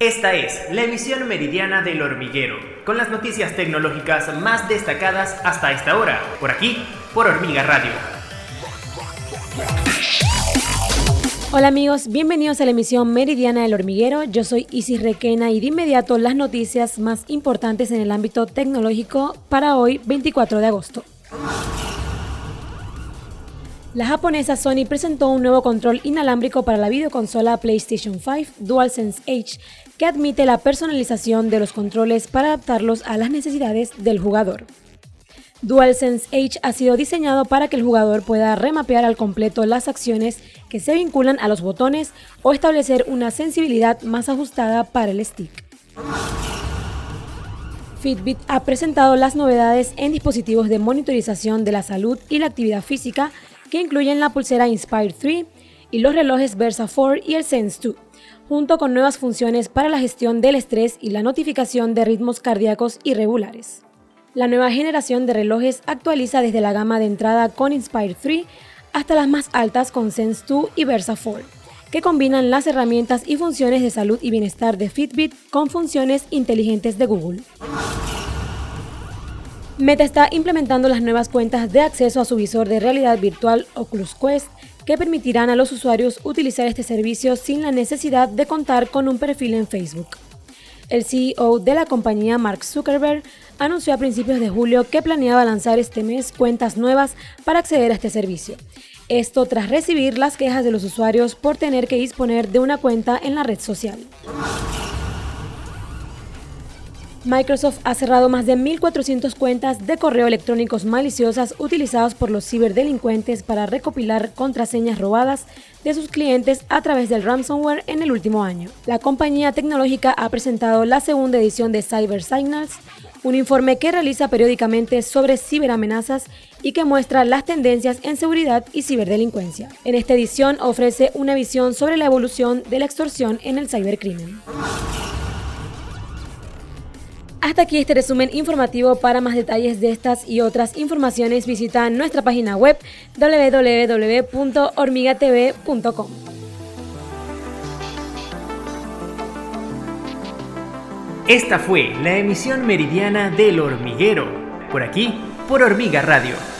Esta es la emisión meridiana del hormiguero, con las noticias tecnológicas más destacadas hasta esta hora, por aquí, por Hormiga Radio. Hola amigos, bienvenidos a la emisión meridiana del hormiguero. Yo soy Isis Requena y de inmediato las noticias más importantes en el ámbito tecnológico para hoy, 24 de agosto. La japonesa Sony presentó un nuevo control inalámbrico para la videoconsola PlayStation 5 DualSense Edge que admite la personalización de los controles para adaptarlos a las necesidades del jugador. DualSense Edge ha sido diseñado para que el jugador pueda remapear al completo las acciones que se vinculan a los botones o establecer una sensibilidad más ajustada para el stick. Fitbit ha presentado las novedades en dispositivos de monitorización de la salud y la actividad física que incluyen la pulsera Inspire 3 y los relojes Versa 4 y el Sense 2, junto con nuevas funciones para la gestión del estrés y la notificación de ritmos cardíacos irregulares. La nueva generación de relojes actualiza desde la gama de entrada con Inspire 3 hasta las más altas con Sense 2 y Versa 4, que combinan las herramientas y funciones de salud y bienestar de Fitbit con funciones inteligentes de Google. Meta está implementando las nuevas cuentas de acceso a su visor de realidad virtual Oculus Quest que permitirán a los usuarios utilizar este servicio sin la necesidad de contar con un perfil en Facebook. El CEO de la compañía, Mark Zuckerberg, anunció a principios de julio que planeaba lanzar este mes cuentas nuevas para acceder a este servicio. Esto tras recibir las quejas de los usuarios por tener que disponer de una cuenta en la red social. Microsoft ha cerrado más de 1.400 cuentas de correo electrónicos maliciosas utilizadas por los ciberdelincuentes para recopilar contraseñas robadas de sus clientes a través del ransomware en el último año. La compañía tecnológica ha presentado la segunda edición de Cyber Signals, un informe que realiza periódicamente sobre ciberamenazas y que muestra las tendencias en seguridad y ciberdelincuencia. En esta edición ofrece una visión sobre la evolución de la extorsión en el cibercrimen. Hasta aquí este resumen informativo. Para más detalles de estas y otras informaciones visita nuestra página web www.hormigatv.com. Esta fue la emisión meridiana del hormiguero, por aquí, por Hormiga Radio